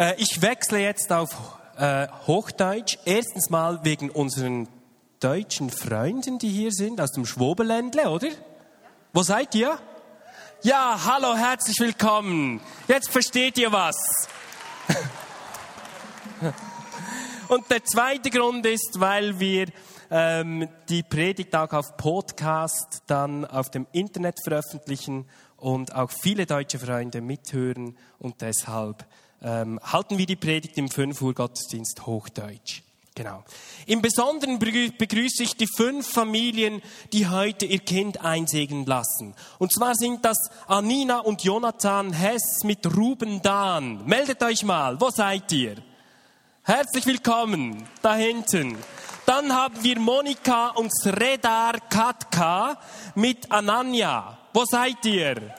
Äh, ich wechsle jetzt auf äh, Hochdeutsch. Erstens mal wegen unseren deutschen Freunden, die hier sind, aus dem Schwobeländle, oder? Wo seid ihr? Ja, hallo, herzlich willkommen. Jetzt versteht ihr was. Und der zweite Grund ist, weil wir ähm, die Predigt auch auf Podcast dann auf dem Internet veröffentlichen und auch viele deutsche Freunde mithören und deshalb ähm, halten wir die Predigt im 5 Uhr Gottesdienst Hochdeutsch. Genau. Im Besonderen begrüße ich die fünf Familien, die heute ihr Kind einsegnen lassen. Und zwar sind das Anina und Jonathan Hess mit Ruben Dahn. Meldet euch mal, wo seid ihr? Herzlich willkommen, da hinten. Dann haben wir Monika und Sredar Katka mit Ananya. Wo seid ihr?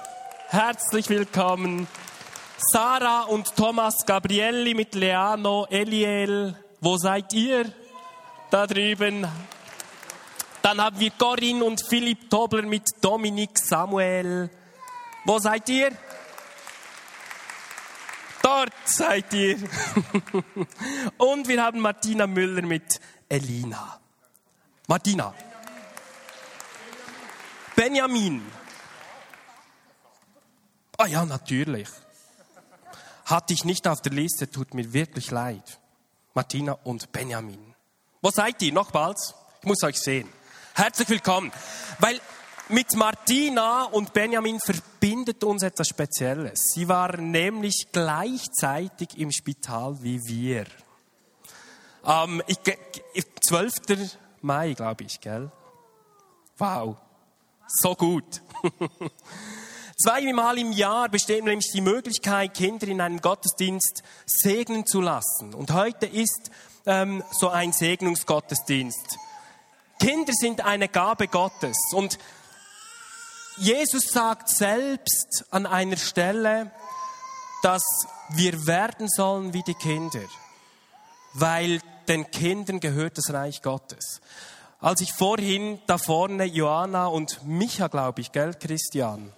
Herzlich willkommen. Sarah und Thomas Gabrielli mit Leano, Eliel. Wo seid ihr? Da drüben. Dann haben wir Corinne und Philipp Tobler mit Dominik Samuel. Wo seid ihr? Dort seid ihr. und wir haben Martina Müller mit Elina. Martina. Benjamin. Ah ja, natürlich. Hatte ich nicht auf der Liste, tut mir wirklich leid. Martina und Benjamin. Wo seid ihr? Nochmals? Ich muss euch sehen. Herzlich willkommen. Weil mit Martina und Benjamin verbindet uns etwas Spezielles. Sie waren nämlich gleichzeitig im Spital wie wir. Ähm, ich, 12. Mai, glaube ich, gell? Wow. So gut. Zweimal im Jahr besteht nämlich die Möglichkeit, Kinder in einem Gottesdienst segnen zu lassen. Und heute ist ähm, so ein Segnungsgottesdienst. Kinder sind eine Gabe Gottes. Und Jesus sagt selbst an einer Stelle, dass wir werden sollen wie die Kinder, weil den Kindern gehört das Reich Gottes. Als ich vorhin da vorne Johanna und Micha, glaube ich, gell, Christian,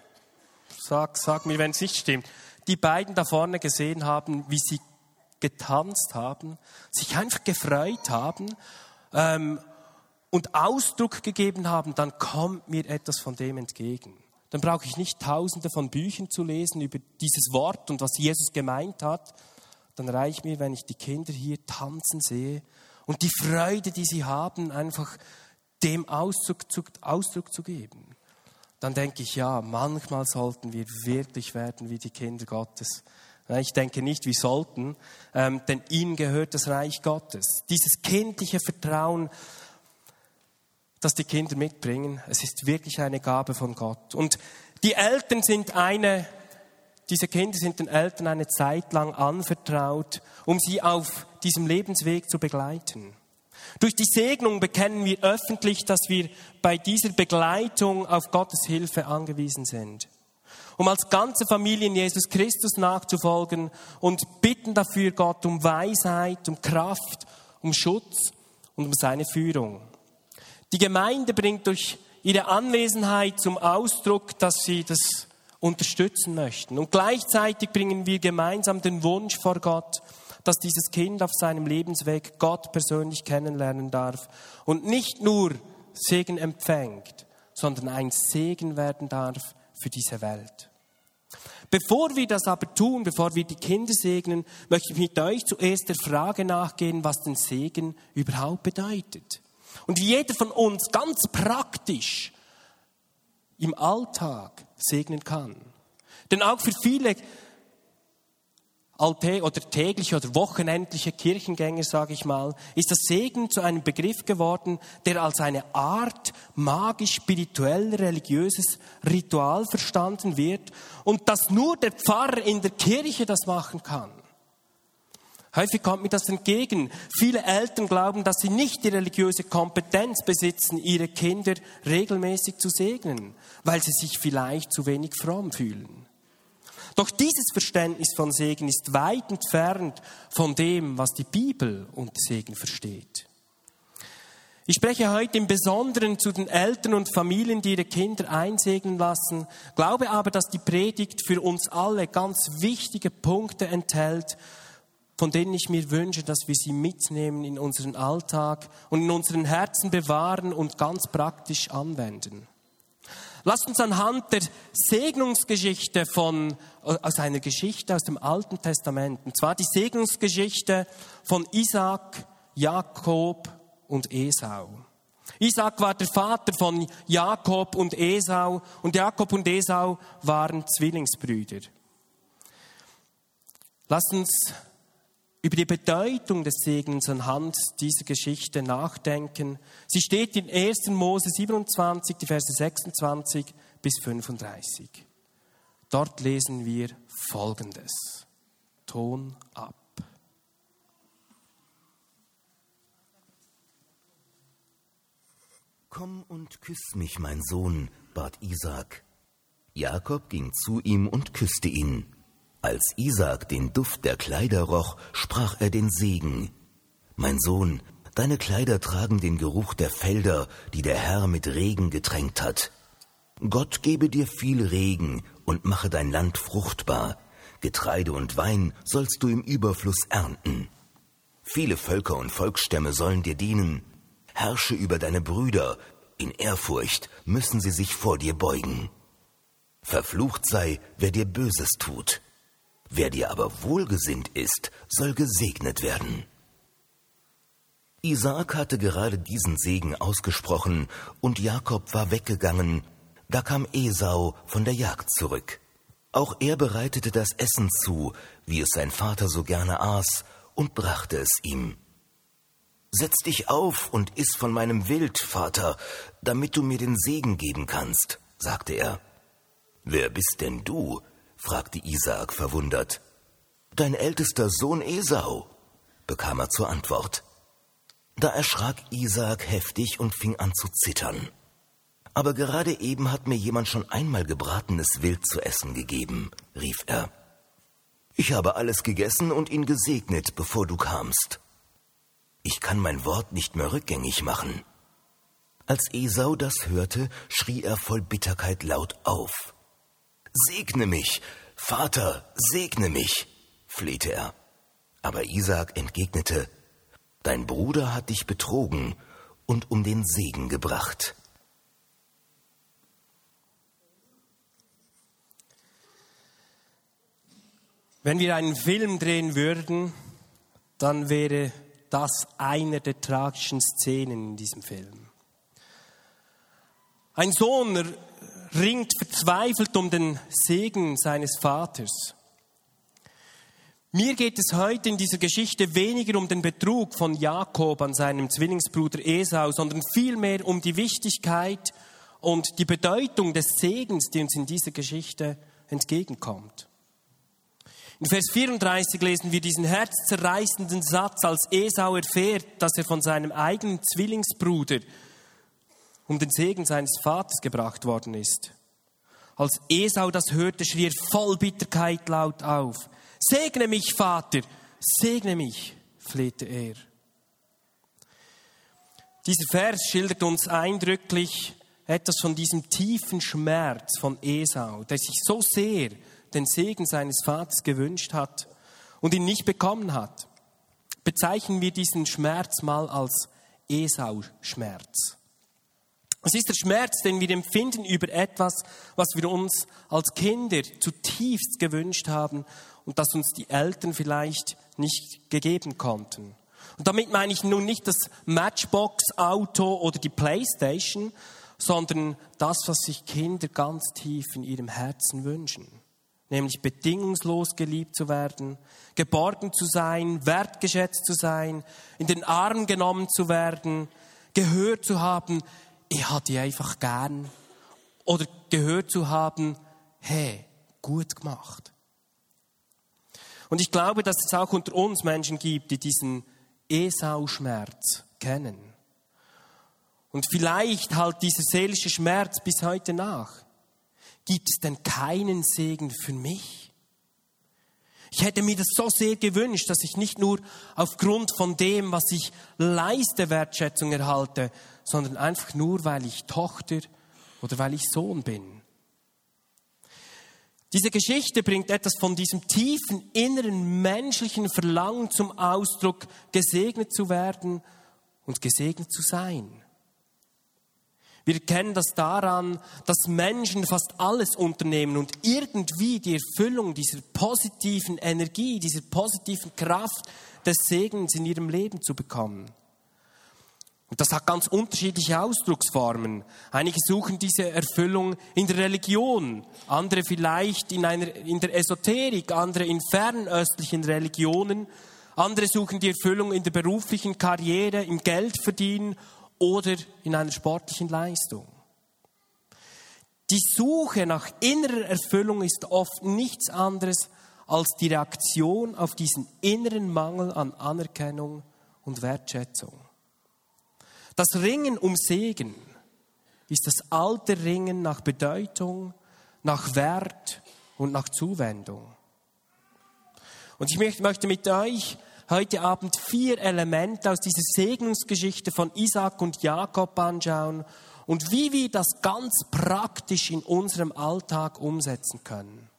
sag, sag mir, wenn es nicht stimmt, die beiden da vorne gesehen haben, wie sie getanzt haben, sich einfach gefreut haben ähm, und Ausdruck gegeben haben, dann kommt mir etwas von dem entgegen. Dann brauche ich nicht tausende von Büchern zu lesen über dieses Wort und was Jesus gemeint hat. Dann reicht mir, wenn ich die Kinder hier tanzen sehe und die Freude, die sie haben, einfach dem Ausdruck Ausdruck zu geben dann denke ich, ja, manchmal sollten wir wirklich werden wie die Kinder Gottes. Ich denke nicht, wir sollten, ähm, denn ihnen gehört das Reich Gottes. Dieses kindliche Vertrauen, das die Kinder mitbringen, es ist wirklich eine Gabe von Gott. Und die Eltern sind eine, diese Kinder sind den Eltern eine Zeit lang anvertraut, um sie auf diesem Lebensweg zu begleiten. Durch die Segnung bekennen wir öffentlich, dass wir bei dieser Begleitung auf Gottes Hilfe angewiesen sind. Um als ganze Familie in Jesus Christus nachzufolgen und bitten dafür Gott um Weisheit, um Kraft, um Schutz und um seine Führung. Die Gemeinde bringt durch ihre Anwesenheit zum Ausdruck, dass sie das unterstützen möchten. Und gleichzeitig bringen wir gemeinsam den Wunsch vor Gott, dass dieses Kind auf seinem Lebensweg Gott persönlich kennenlernen darf und nicht nur Segen empfängt, sondern ein Segen werden darf für diese Welt. Bevor wir das aber tun, bevor wir die Kinder segnen, möchte ich mit euch zuerst der Frage nachgehen, was den Segen überhaupt bedeutet. Und wie jeder von uns ganz praktisch im Alltag segnen kann. Denn auch für viele alte oder tägliche oder wochenendliche Kirchengänger, sage ich mal, ist das Segen zu einem Begriff geworden, der als eine Art magisch-spirituell religiöses Ritual verstanden wird und dass nur der Pfarrer in der Kirche das machen kann. Häufig kommt mir das entgegen. Viele Eltern glauben, dass sie nicht die religiöse Kompetenz besitzen, ihre Kinder regelmäßig zu segnen, weil sie sich vielleicht zu wenig fromm fühlen. Doch dieses Verständnis von Segen ist weit entfernt von dem, was die Bibel unter Segen versteht. Ich spreche heute im Besonderen zu den Eltern und Familien, die ihre Kinder einsegnen lassen, glaube aber, dass die Predigt für uns alle ganz wichtige Punkte enthält, von denen ich mir wünsche, dass wir sie mitnehmen in unseren Alltag und in unseren Herzen bewahren und ganz praktisch anwenden. Lasst uns anhand der Segnungsgeschichte von, aus einer Geschichte aus dem Alten Testament, und zwar die Segnungsgeschichte von Isaac, Jakob und Esau. Isaac war der Vater von Jakob und Esau und Jakob und Esau waren Zwillingsbrüder. Lasst uns über die Bedeutung des Segens anhand dieser Geschichte nachdenken. Sie steht in 1. Mose 27, die Verse 26 bis 35. Dort lesen wir Folgendes. Ton ab. Komm und küss mich, mein Sohn, bat Isaak. Jakob ging zu ihm und küsste ihn. Als Isaak den Duft der Kleider roch, sprach er den Segen. Mein Sohn, deine Kleider tragen den Geruch der Felder, die der Herr mit Regen getränkt hat. Gott gebe dir viel Regen und mache dein Land fruchtbar. Getreide und Wein sollst du im Überfluss ernten. Viele Völker und Volksstämme sollen dir dienen. Herrsche über deine Brüder, in Ehrfurcht müssen sie sich vor dir beugen. Verflucht sei, wer dir Böses tut. Wer dir aber wohlgesinnt ist, soll gesegnet werden. Isaak hatte gerade diesen Segen ausgesprochen, und Jakob war weggegangen, da kam Esau von der Jagd zurück. Auch er bereitete das Essen zu, wie es sein Vater so gerne aß, und brachte es ihm. Setz dich auf und iss von meinem Wild, Vater, damit du mir den Segen geben kannst, sagte er. Wer bist denn du? Fragte Isaak verwundert. Dein ältester Sohn Esau, bekam er zur Antwort. Da erschrak Isaak heftig und fing an zu zittern. Aber gerade eben hat mir jemand schon einmal gebratenes Wild zu essen gegeben, rief er. Ich habe alles gegessen und ihn gesegnet, bevor du kamst. Ich kann mein Wort nicht mehr rückgängig machen. Als Esau das hörte, schrie er voll Bitterkeit laut auf. Segne mich, Vater, segne mich, flehte er. Aber Isaak entgegnete, Dein Bruder hat dich betrogen und um den Segen gebracht. Wenn wir einen Film drehen würden, dann wäre das eine der tragischen Szenen in diesem Film. Ein Sohn ringt verzweifelt um den Segen seines Vaters. Mir geht es heute in dieser Geschichte weniger um den Betrug von Jakob an seinem Zwillingsbruder Esau, sondern vielmehr um die Wichtigkeit und die Bedeutung des Segens, die uns in dieser Geschichte entgegenkommt. In Vers 34 lesen wir diesen herzzerreißenden Satz, als Esau erfährt, dass er von seinem eigenen Zwillingsbruder um den Segen seines Vaters gebracht worden ist. Als Esau das hörte, schrie er voll Bitterkeit laut auf. Segne mich, Vater, segne mich, flehte er. Dieser Vers schildert uns eindrücklich etwas von diesem tiefen Schmerz von Esau, der sich so sehr den Segen seines Vaters gewünscht hat und ihn nicht bekommen hat. Bezeichnen wir diesen Schmerz mal als Esau-Schmerz. Es ist der Schmerz, den wir empfinden über etwas, was wir uns als Kinder zutiefst gewünscht haben und das uns die Eltern vielleicht nicht gegeben konnten. Und damit meine ich nun nicht das Matchbox-Auto oder die Playstation, sondern das, was sich Kinder ganz tief in ihrem Herzen wünschen. Nämlich bedingungslos geliebt zu werden, geborgen zu sein, wertgeschätzt zu sein, in den Arm genommen zu werden, gehört zu haben, ich habe die einfach gern. Oder gehört zu haben, hey, gut gemacht. Und ich glaube, dass es auch unter uns Menschen gibt, die diesen Esau-Schmerz kennen. Und vielleicht halt dieser seelische Schmerz bis heute nach. Gibt es denn keinen Segen für mich? Ich hätte mir das so sehr gewünscht, dass ich nicht nur aufgrund von dem, was ich leiste, Wertschätzung erhalte, sondern einfach nur, weil ich Tochter oder weil ich Sohn bin. Diese Geschichte bringt etwas von diesem tiefen inneren menschlichen Verlangen zum Ausdruck, gesegnet zu werden und gesegnet zu sein. Wir erkennen das daran, dass Menschen fast alles unternehmen und irgendwie die Erfüllung dieser positiven Energie, dieser positiven Kraft des Segens in ihrem Leben zu bekommen. Und das hat ganz unterschiedliche Ausdrucksformen. Einige suchen diese Erfüllung in der Religion, andere vielleicht in, einer, in der Esoterik, andere in fernöstlichen Religionen, andere suchen die Erfüllung in der beruflichen Karriere, im Geldverdienen oder in einer sportlichen Leistung. Die Suche nach innerer Erfüllung ist oft nichts anderes als die Reaktion auf diesen inneren Mangel an Anerkennung und Wertschätzung. Das Ringen um Segen ist das alte Ringen nach Bedeutung, nach Wert und nach Zuwendung. Und ich möchte mit euch heute Abend vier Elemente aus dieser Segnungsgeschichte von Isaac und Jakob anschauen und wie wir das ganz praktisch in unserem Alltag umsetzen können.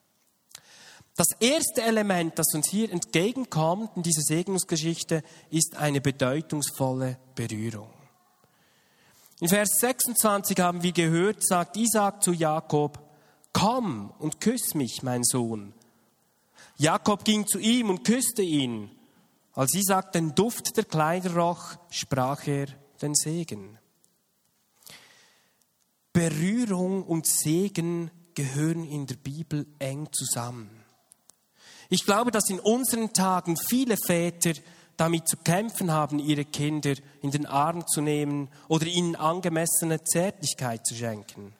Das erste Element, das uns hier entgegenkommt in dieser Segnungsgeschichte, ist eine bedeutungsvolle Berührung. In Vers 26 haben wir gehört, sagt Isaac zu Jakob, komm und küss mich, mein Sohn. Jakob ging zu ihm und küsste ihn. Als Isaac den Duft der Kleider roch, sprach er den Segen. Berührung und Segen gehören in der Bibel eng zusammen. Ich glaube, dass in unseren Tagen viele Väter damit zu kämpfen haben, ihre Kinder in den Arm zu nehmen oder ihnen angemessene Zärtlichkeit zu schenken.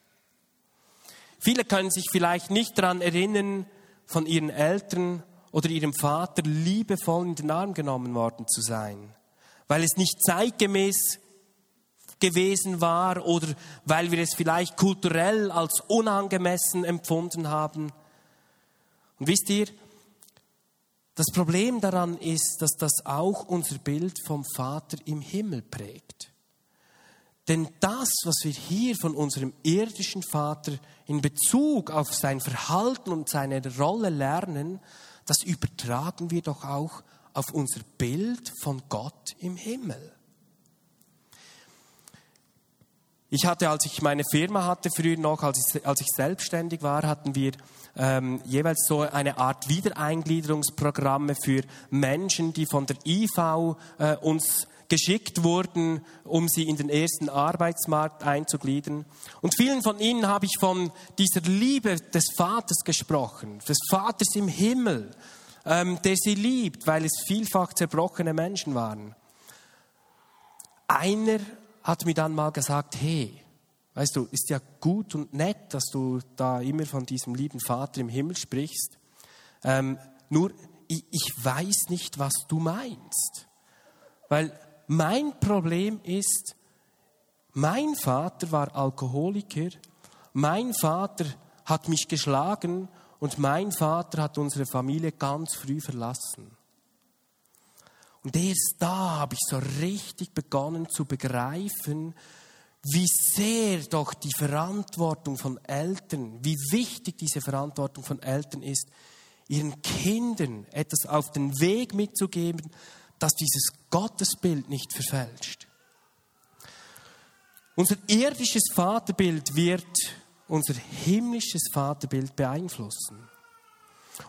Viele können sich vielleicht nicht daran erinnern, von ihren Eltern oder ihrem Vater liebevoll in den Arm genommen worden zu sein, weil es nicht zeitgemäß gewesen war oder weil wir es vielleicht kulturell als unangemessen empfunden haben. Und wisst ihr, das Problem daran ist, dass das auch unser Bild vom Vater im Himmel prägt. Denn das, was wir hier von unserem irdischen Vater in Bezug auf sein Verhalten und seine Rolle lernen, das übertragen wir doch auch auf unser Bild von Gott im Himmel. Ich hatte, als ich meine Firma hatte, früher noch, als ich, als ich selbstständig war, hatten wir ähm, jeweils so eine Art Wiedereingliederungsprogramme für Menschen, die von der IV äh, uns geschickt wurden, um sie in den ersten Arbeitsmarkt einzugliedern. Und vielen von ihnen habe ich von dieser Liebe des Vaters gesprochen, des Vaters im Himmel, ähm, der sie liebt, weil es vielfach zerbrochene Menschen waren. Einer hat mir dann mal gesagt, hey, Weißt du, ist ja gut und nett, dass du da immer von diesem lieben Vater im Himmel sprichst. Ähm, nur, ich, ich weiß nicht, was du meinst. Weil mein Problem ist, mein Vater war Alkoholiker, mein Vater hat mich geschlagen und mein Vater hat unsere Familie ganz früh verlassen. Und erst da habe ich so richtig begonnen zu begreifen, wie sehr doch die Verantwortung von Eltern, wie wichtig diese Verantwortung von Eltern ist, ihren Kindern etwas auf den Weg mitzugeben, dass dieses Gottesbild nicht verfälscht. Unser irdisches Vaterbild wird unser himmlisches Vaterbild beeinflussen.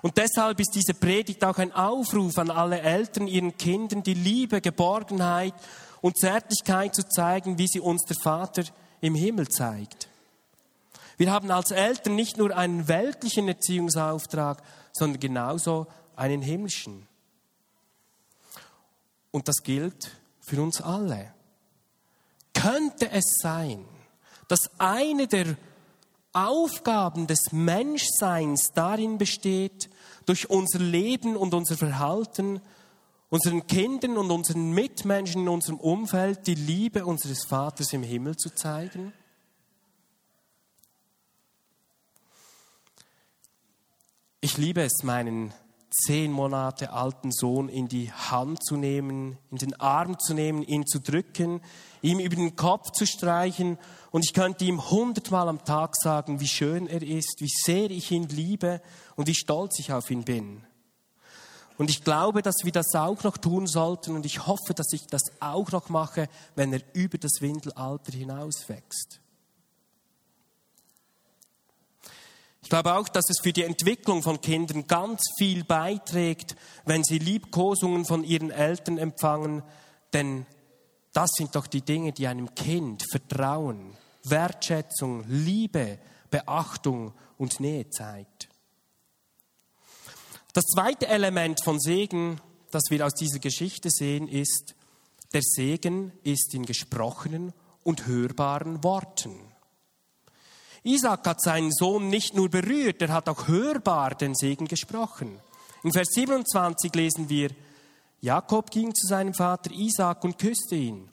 Und deshalb ist diese Predigt auch ein Aufruf an alle Eltern, ihren Kindern die Liebe, Geborgenheit und Zärtlichkeit zu zeigen, wie sie uns der Vater im Himmel zeigt. Wir haben als Eltern nicht nur einen weltlichen Erziehungsauftrag, sondern genauso einen himmlischen. Und das gilt für uns alle. Könnte es sein, dass eine der Aufgaben des Menschseins darin besteht, durch unser Leben und unser Verhalten unseren Kindern und unseren Mitmenschen in unserem Umfeld die Liebe unseres Vaters im Himmel zu zeigen? Ich liebe es, meinen zehn Monate alten Sohn in die Hand zu nehmen, in den Arm zu nehmen, ihn zu drücken, ihm über den Kopf zu streichen und ich könnte ihm hundertmal am Tag sagen, wie schön er ist, wie sehr ich ihn liebe und wie stolz ich auf ihn bin. Und ich glaube, dass wir das auch noch tun sollten und ich hoffe, dass ich das auch noch mache, wenn er über das Windelalter hinauswächst. Ich glaube auch, dass es für die Entwicklung von Kindern ganz viel beiträgt, wenn sie Liebkosungen von ihren Eltern empfangen, denn das sind doch die Dinge, die einem Kind Vertrauen, Wertschätzung, Liebe, Beachtung und Nähe zeigt. Das zweite Element von Segen, das wir aus dieser Geschichte sehen, ist, der Segen ist in gesprochenen und hörbaren Worten. Isaac hat seinen Sohn nicht nur berührt, er hat auch hörbar den Segen gesprochen. In Vers 27 lesen wir, Jakob ging zu seinem Vater Isaac und küsste ihn.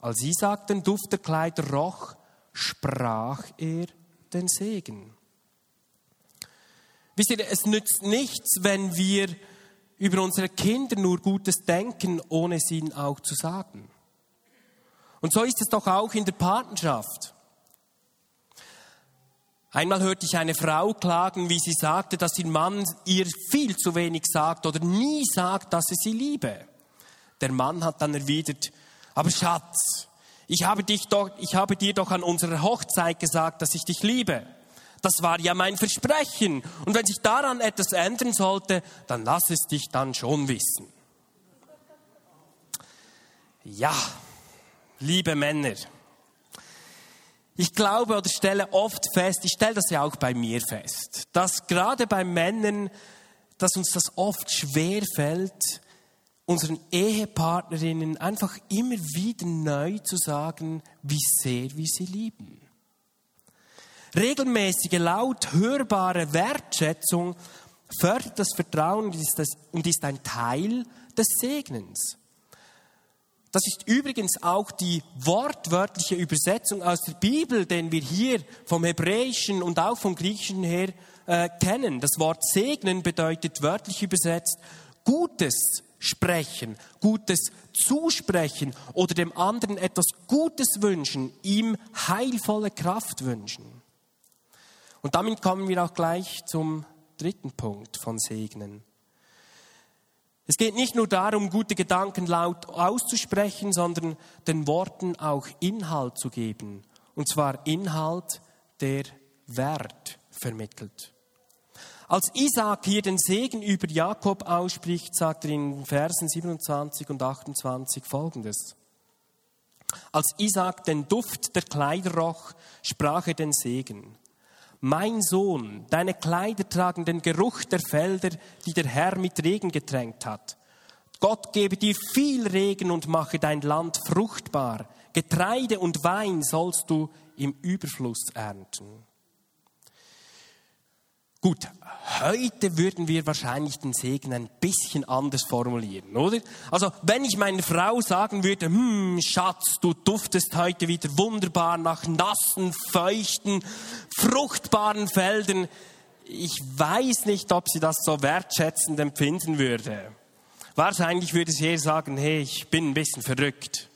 Als Isaac den Duft der Kleider roch, sprach er den Segen. Wisst ihr, es nützt nichts, wenn wir über unsere Kinder nur Gutes denken, ohne es ihnen auch zu sagen. Und so ist es doch auch in der Partnerschaft. Einmal hörte ich eine Frau klagen, wie sie sagte, dass ihr Mann ihr viel zu wenig sagt oder nie sagt, dass er sie liebe. Der Mann hat dann erwidert, aber Schatz, ich habe, dich doch, ich habe dir doch an unserer Hochzeit gesagt, dass ich dich liebe. Das war ja mein Versprechen. Und wenn sich daran etwas ändern sollte, dann lass es dich dann schon wissen. Ja, liebe Männer, ich glaube oder stelle oft fest, ich stelle das ja auch bei mir fest, dass gerade bei Männern, dass uns das oft schwer fällt, unseren Ehepartnerinnen einfach immer wieder neu zu sagen, wie sehr wir sie lieben. Regelmäßige, laut hörbare Wertschätzung fördert das Vertrauen und ist ein Teil des Segnens. Das ist übrigens auch die wortwörtliche Übersetzung aus der Bibel, den wir hier vom Hebräischen und auch vom Griechischen her äh, kennen. Das Wort segnen bedeutet wörtlich übersetzt Gutes sprechen, Gutes zusprechen oder dem anderen etwas Gutes wünschen, ihm heilvolle Kraft wünschen. Und damit kommen wir auch gleich zum dritten Punkt von Segnen. Es geht nicht nur darum, gute Gedanken laut auszusprechen, sondern den Worten auch Inhalt zu geben. Und zwar Inhalt, der Wert vermittelt. Als Isaac hier den Segen über Jakob ausspricht, sagt er in Versen 27 und 28 folgendes. Als Isaac den Duft der Kleider roch, sprach er den Segen mein Sohn, deine Kleider tragen den Geruch der Felder, die der Herr mit Regen getränkt hat. Gott gebe dir viel Regen und mache dein Land fruchtbar. Getreide und Wein sollst du im Überfluss ernten. Gut, heute würden wir wahrscheinlich den Segen ein bisschen anders formulieren, oder? Also, wenn ich meiner Frau sagen würde, hm, Schatz, du duftest heute wieder wunderbar nach nassen, feuchten, fruchtbaren Feldern, ich weiß nicht, ob sie das so wertschätzend empfinden würde. Wahrscheinlich würde sie eher sagen, hey, ich bin ein bisschen verrückt.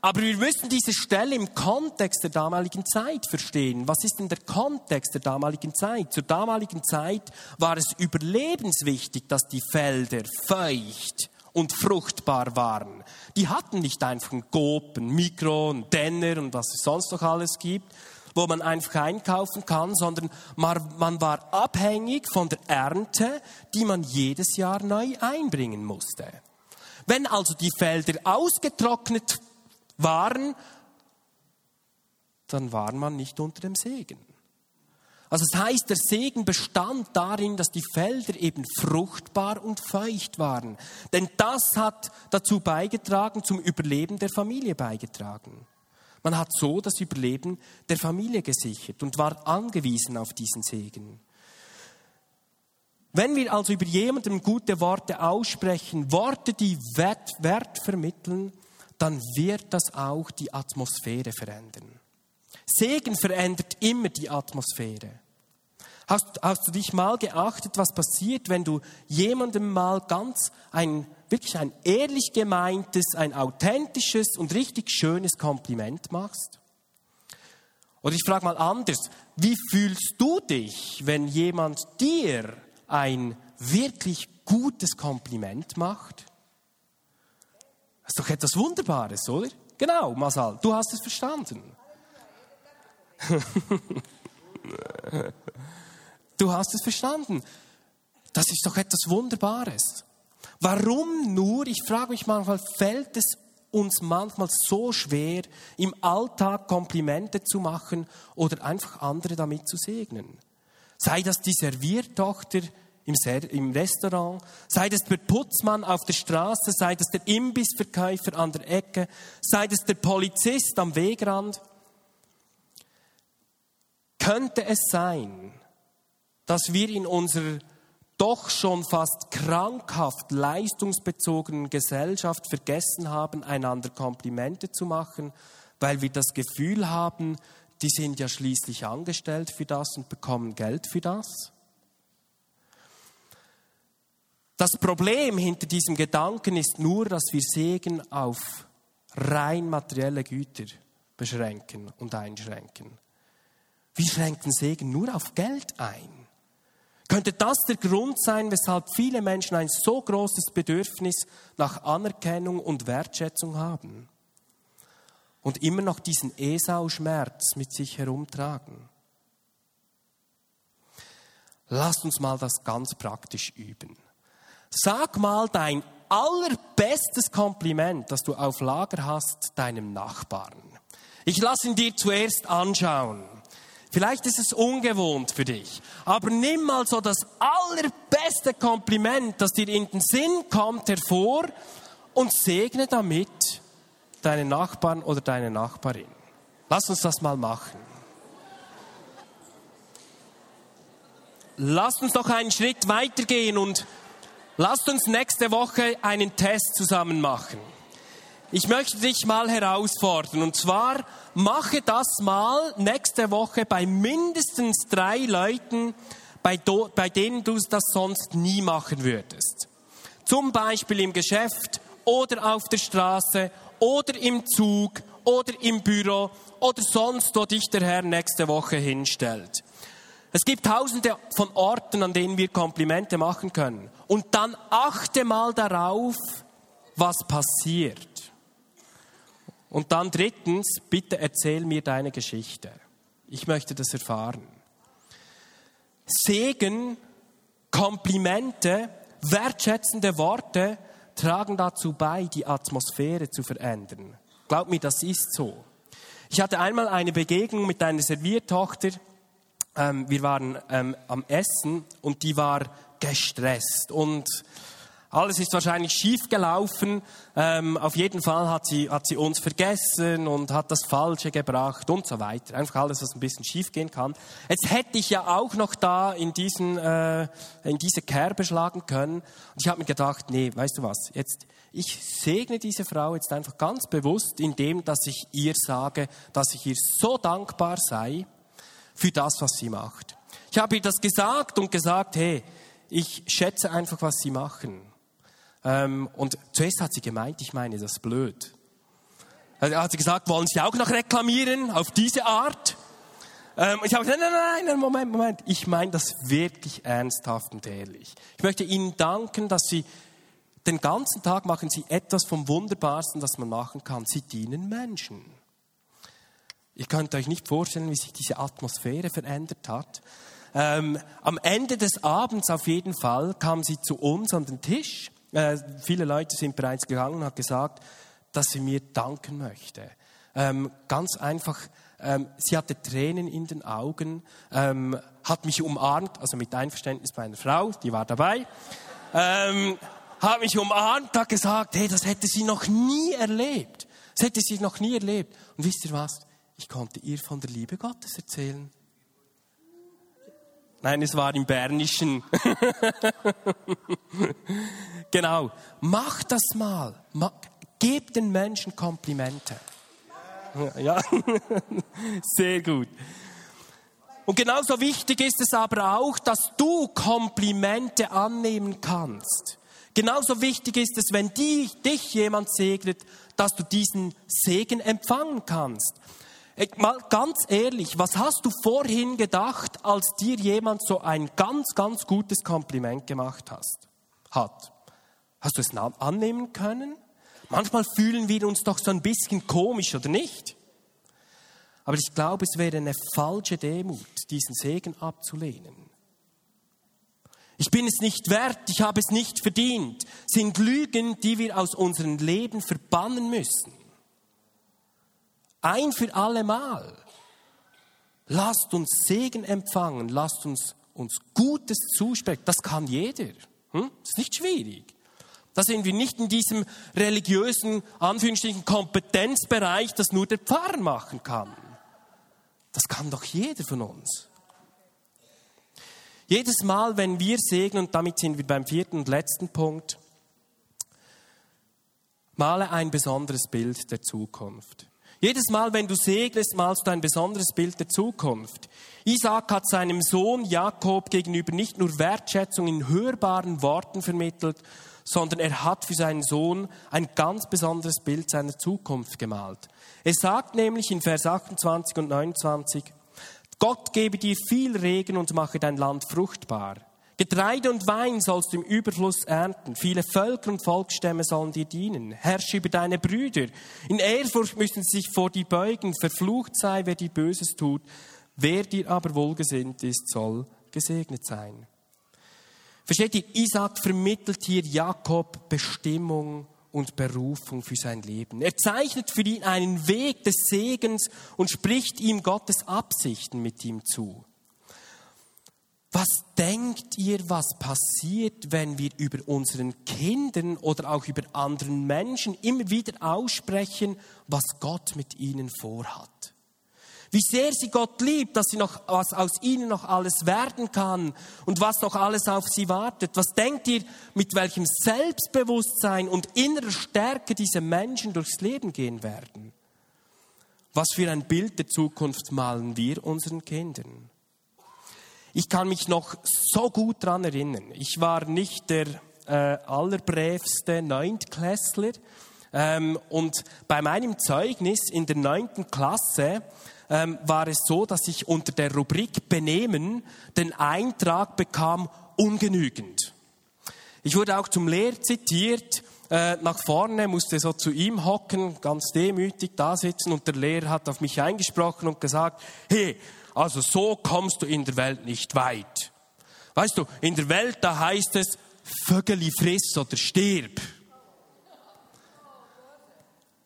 Aber wir müssen diese Stelle im Kontext der damaligen Zeit verstehen. Was ist denn der Kontext der damaligen Zeit? Zur damaligen Zeit war es überlebenswichtig, dass die Felder feucht und fruchtbar waren. Die hatten nicht einfach einen Coop, einen Mikro, einen Denner und was es sonst noch alles gibt, wo man einfach einkaufen kann, sondern man war abhängig von der Ernte, die man jedes Jahr neu einbringen musste. Wenn also die Felder ausgetrocknet waren, dann war man nicht unter dem Segen. Also das heißt, der Segen bestand darin, dass die Felder eben fruchtbar und feucht waren. Denn das hat dazu beigetragen, zum Überleben der Familie beigetragen. Man hat so das Überleben der Familie gesichert und war angewiesen auf diesen Segen. Wenn wir also über jemandem gute Worte aussprechen, Worte, die Wert, Wert vermitteln, dann wird das auch die Atmosphäre verändern. Segen verändert immer die Atmosphäre. Hast, hast du dich mal geachtet, was passiert, wenn du jemandem mal ganz ein, wirklich ein ehrlich gemeintes, ein authentisches und richtig schönes Kompliment machst? Oder ich frage mal anders, wie fühlst du dich, wenn jemand dir ein wirklich gutes Kompliment macht? Das ist doch etwas Wunderbares, oder? Genau, Masal, du hast es verstanden. du hast es verstanden. Das ist doch etwas Wunderbares. Warum nur, ich frage mich manchmal, fällt es uns manchmal so schwer, im Alltag Komplimente zu machen oder einfach andere damit zu segnen? Sei das die Serviertochter im, Restaurant, sei das der Putzmann auf der Straße, sei das der Imbissverkäufer an der Ecke, sei das der Polizist am Wegrand. Könnte es sein, dass wir in unserer doch schon fast krankhaft leistungsbezogenen Gesellschaft vergessen haben, einander Komplimente zu machen, weil wir das Gefühl haben, die sind ja schließlich angestellt für das und bekommen Geld für das? Das Problem hinter diesem Gedanken ist nur, dass wir Segen auf rein materielle Güter beschränken und einschränken. Wir schränken Segen nur auf Geld ein. Könnte das der Grund sein, weshalb viele Menschen ein so großes Bedürfnis nach Anerkennung und Wertschätzung haben und immer noch diesen Esau-Schmerz mit sich herumtragen? Lasst uns mal das ganz praktisch üben. Sag mal dein allerbestes Kompliment, das du auf Lager hast, deinem Nachbarn. Ich lasse ihn dir zuerst anschauen. Vielleicht ist es ungewohnt für dich, aber nimm mal so das allerbeste Kompliment, das dir in den Sinn kommt, hervor und segne damit deinen Nachbarn oder deine Nachbarin. Lass uns das mal machen. Lass uns noch einen Schritt weitergehen und Lasst uns nächste Woche einen Test zusammen machen. Ich möchte dich mal herausfordern. Und zwar mache das mal nächste Woche bei mindestens drei Leuten, bei, do, bei denen du das sonst nie machen würdest. Zum Beispiel im Geschäft oder auf der Straße oder im Zug oder im Büro oder sonst, wo dich der Herr nächste Woche hinstellt. Es gibt tausende von Orten, an denen wir Komplimente machen können. Und dann achte mal darauf, was passiert. Und dann drittens, bitte erzähl mir deine Geschichte. Ich möchte das erfahren. Segen, Komplimente, wertschätzende Worte tragen dazu bei, die Atmosphäre zu verändern. Glaub mir, das ist so. Ich hatte einmal eine Begegnung mit einer Serviertochter, ähm, wir waren ähm, am Essen und die war gestresst und alles ist wahrscheinlich schief gelaufen. Ähm, auf jeden Fall hat sie, hat sie uns vergessen und hat das Falsche gebracht und so weiter. Einfach alles, was ein bisschen schief gehen kann. Jetzt hätte ich ja auch noch da in, diesen, äh, in diese Kerbe schlagen können. Und ich habe mir gedacht, nee, weißt du was, jetzt, ich segne diese Frau jetzt einfach ganz bewusst, indem, dass ich ihr sage, dass ich ihr so dankbar sei, für das, was sie macht. Ich habe ihr das gesagt und gesagt, hey, ich schätze einfach, was sie machen. Ähm, und zuerst hat sie gemeint, ich meine das blöd. Also hat sie gesagt, wollen Sie auch noch reklamieren auf diese Art? Ähm, ich habe gesagt, nein, nein, nein, Moment, Moment. Ich meine das wirklich ernsthaft und ehrlich. Ich möchte Ihnen danken, dass Sie den ganzen Tag machen Sie etwas vom Wunderbarsten, das man machen kann. Sie dienen Menschen. Ihr könnt euch nicht vorstellen, wie sich diese Atmosphäre verändert hat. Ähm, am Ende des Abends auf jeden Fall kam sie zu uns an den Tisch. Äh, viele Leute sind bereits gegangen und hat gesagt, dass sie mir danken möchte. Ähm, ganz einfach, ähm, sie hatte Tränen in den Augen, ähm, hat mich umarmt, also mit Einverständnis meiner Frau, die war dabei, ähm, hat mich umarmt, hat gesagt, hey, das hätte sie noch nie erlebt. Das hätte sie noch nie erlebt. Und wisst ihr was? Ich konnte ihr von der Liebe Gottes erzählen. Nein, es war im Bernischen. genau. Mach das mal. Gebt den Menschen Komplimente. Ja, sehr gut. Und genauso wichtig ist es aber auch, dass du Komplimente annehmen kannst. Genauso wichtig ist es, wenn die, dich jemand segnet, dass du diesen Segen empfangen kannst. Mal ganz ehrlich, was hast du vorhin gedacht, als dir jemand so ein ganz, ganz gutes Kompliment gemacht hast, hat? Hast du es annehmen können? Manchmal fühlen wir uns doch so ein bisschen komisch, oder nicht? Aber ich glaube, es wäre eine falsche Demut, diesen Segen abzulehnen. Ich bin es nicht wert, ich habe es nicht verdient, sind Lügen, die wir aus unserem Leben verbannen müssen. Ein für alle Mal. Lasst uns Segen empfangen, lasst uns uns Gutes zusprechen. Das kann jeder. Hm? Das ist nicht schwierig. Da sind wir nicht in diesem religiösen, Anführungsstrichen, Kompetenzbereich, das nur der Pfarrer machen kann. Das kann doch jeder von uns. Jedes Mal, wenn wir segnen, und damit sind wir beim vierten und letzten Punkt, male ein besonderes Bild der Zukunft. Jedes Mal, wenn du segnest, malst du ein besonderes Bild der Zukunft. Isaac hat seinem Sohn Jakob gegenüber nicht nur Wertschätzung in hörbaren Worten vermittelt, sondern er hat für seinen Sohn ein ganz besonderes Bild seiner Zukunft gemalt. Er sagt nämlich in Vers 28 und 29, Gott gebe dir viel Regen und mache dein Land fruchtbar. Getreide und Wein sollst du im Überfluss ernten. Viele Völker und Volksstämme sollen dir dienen. Herrsche über deine Brüder. In Ehrfurcht müssen sie sich vor dir beugen. Verflucht sei, wer dir Böses tut. Wer dir aber wohlgesinnt ist, soll gesegnet sein. Versteht ihr, Isaac vermittelt hier Jakob Bestimmung und Berufung für sein Leben. Er zeichnet für ihn einen Weg des Segens und spricht ihm Gottes Absichten mit ihm zu. Was denkt ihr, was passiert, wenn wir über unseren Kindern oder auch über anderen Menschen immer wieder aussprechen, was Gott mit ihnen vorhat? Wie sehr sie Gott liebt, dass sie noch, was aus ihnen noch alles werden kann und was noch alles auf sie wartet. Was denkt ihr, mit welchem Selbstbewusstsein und innerer Stärke diese Menschen durchs Leben gehen werden? Was für ein Bild der Zukunft malen wir unseren Kindern? Ich kann mich noch so gut daran erinnern. Ich war nicht der äh, allerbrävste Neuntklässler. Ähm, und bei meinem Zeugnis in der neunten Klasse ähm, war es so, dass ich unter der Rubrik Benehmen den Eintrag bekam, ungenügend. Ich wurde auch zum Lehr zitiert, äh, nach vorne, musste so zu ihm hocken, ganz demütig da sitzen und der Lehrer hat auf mich eingesprochen und gesagt, hey, also so kommst du in der Welt nicht weit. Weißt du, in der Welt, da heißt es, Vögeli friss oder stirb.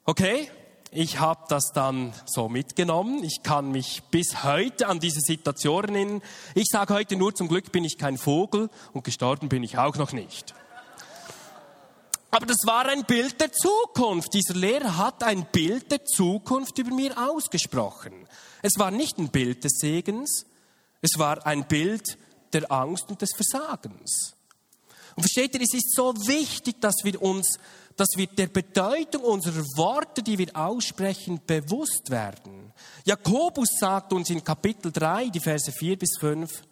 Okay? ich habe das dann so mitgenommen. Ich kann mich bis heute an diese Situation erinnern. Ich sage heute nur, zum Glück bin ich kein Vogel und gestorben bin ich auch noch nicht. Aber das war ein Bild der Zukunft. Dieser Lehrer hat ein Bild der Zukunft über mir ausgesprochen. Es war nicht ein Bild des Segens, es war ein Bild der Angst und des Versagens. Und versteht ihr, es ist so wichtig, dass wir uns dass wir der Bedeutung unserer Worte, die wir aussprechen, bewusst werden. Jakobus sagt uns in Kapitel 3, die Verse 4 bis 5,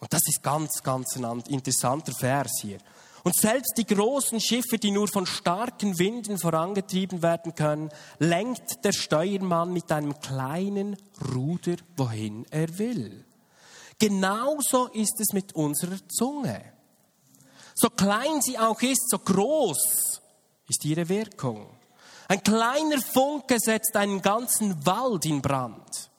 und das ist ganz, ganz ein interessanter Vers hier. Und selbst die großen Schiffe, die nur von starken Winden vorangetrieben werden können, lenkt der Steuermann mit einem kleinen Ruder, wohin er will. Genauso ist es mit unserer Zunge. So klein sie auch ist, so groß ist ihre Wirkung. Ein kleiner Funke setzt einen ganzen Wald in Brand.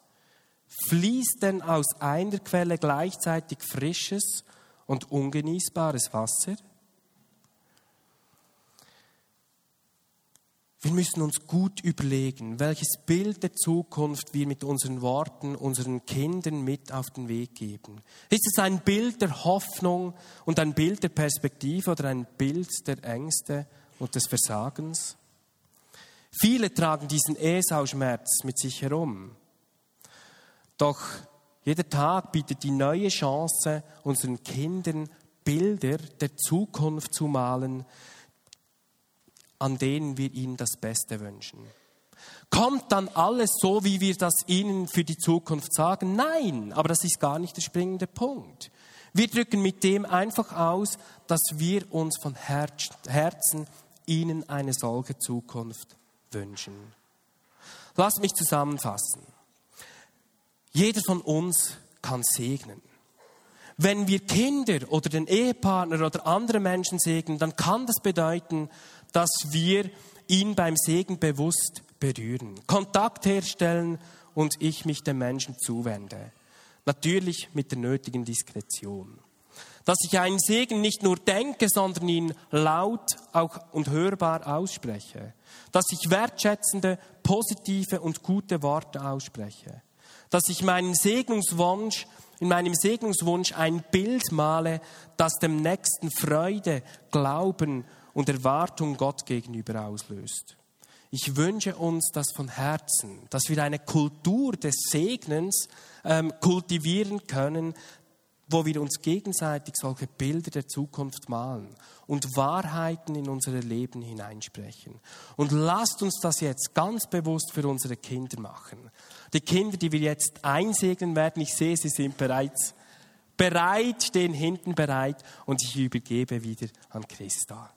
Fließt denn aus einer Quelle gleichzeitig frisches und ungenießbares Wasser? Wir müssen uns gut überlegen, welches Bild der Zukunft wir mit unseren Worten unseren Kindern mit auf den Weg geben. Ist es ein Bild der Hoffnung und ein Bild der Perspektive oder ein Bild der Ängste und des Versagens? Viele tragen diesen Esau-Schmerz mit sich herum. Doch jeder Tag bietet die neue Chance, unseren Kindern Bilder der Zukunft zu malen, an denen wir ihnen das Beste wünschen. Kommt dann alles so, wie wir das ihnen für die Zukunft sagen? Nein, aber das ist gar nicht der springende Punkt. Wir drücken mit dem einfach aus, dass wir uns von Herzen ihnen eine solche Zukunft wünschen. Lass mich zusammenfassen. Jeder von uns kann segnen. Wenn wir Kinder oder den Ehepartner oder andere Menschen segnen, dann kann das bedeuten, dass wir ihn beim Segen bewusst berühren, Kontakt herstellen und ich mich dem Menschen zuwende. Natürlich mit der nötigen Diskretion. Dass ich einen Segen nicht nur denke, sondern ihn laut auch und hörbar ausspreche. Dass ich wertschätzende, positive und gute Worte ausspreche. Dass ich meinen Segnungswunsch, in meinem Segnungswunsch ein Bild male, das dem Nächsten Freude, Glauben und Erwartung Gott gegenüber auslöst. Ich wünsche uns das von Herzen, dass wir eine Kultur des Segnens ähm, kultivieren können, wo wir uns gegenseitig solche Bilder der Zukunft malen und Wahrheiten in unser Leben hineinsprechen. Und lasst uns das jetzt ganz bewusst für unsere Kinder machen. Die Kinder, die wir jetzt einsegnen werden, ich sehe, sie sind bereits bereit, stehen hinten bereit und ich übergebe wieder an Christa.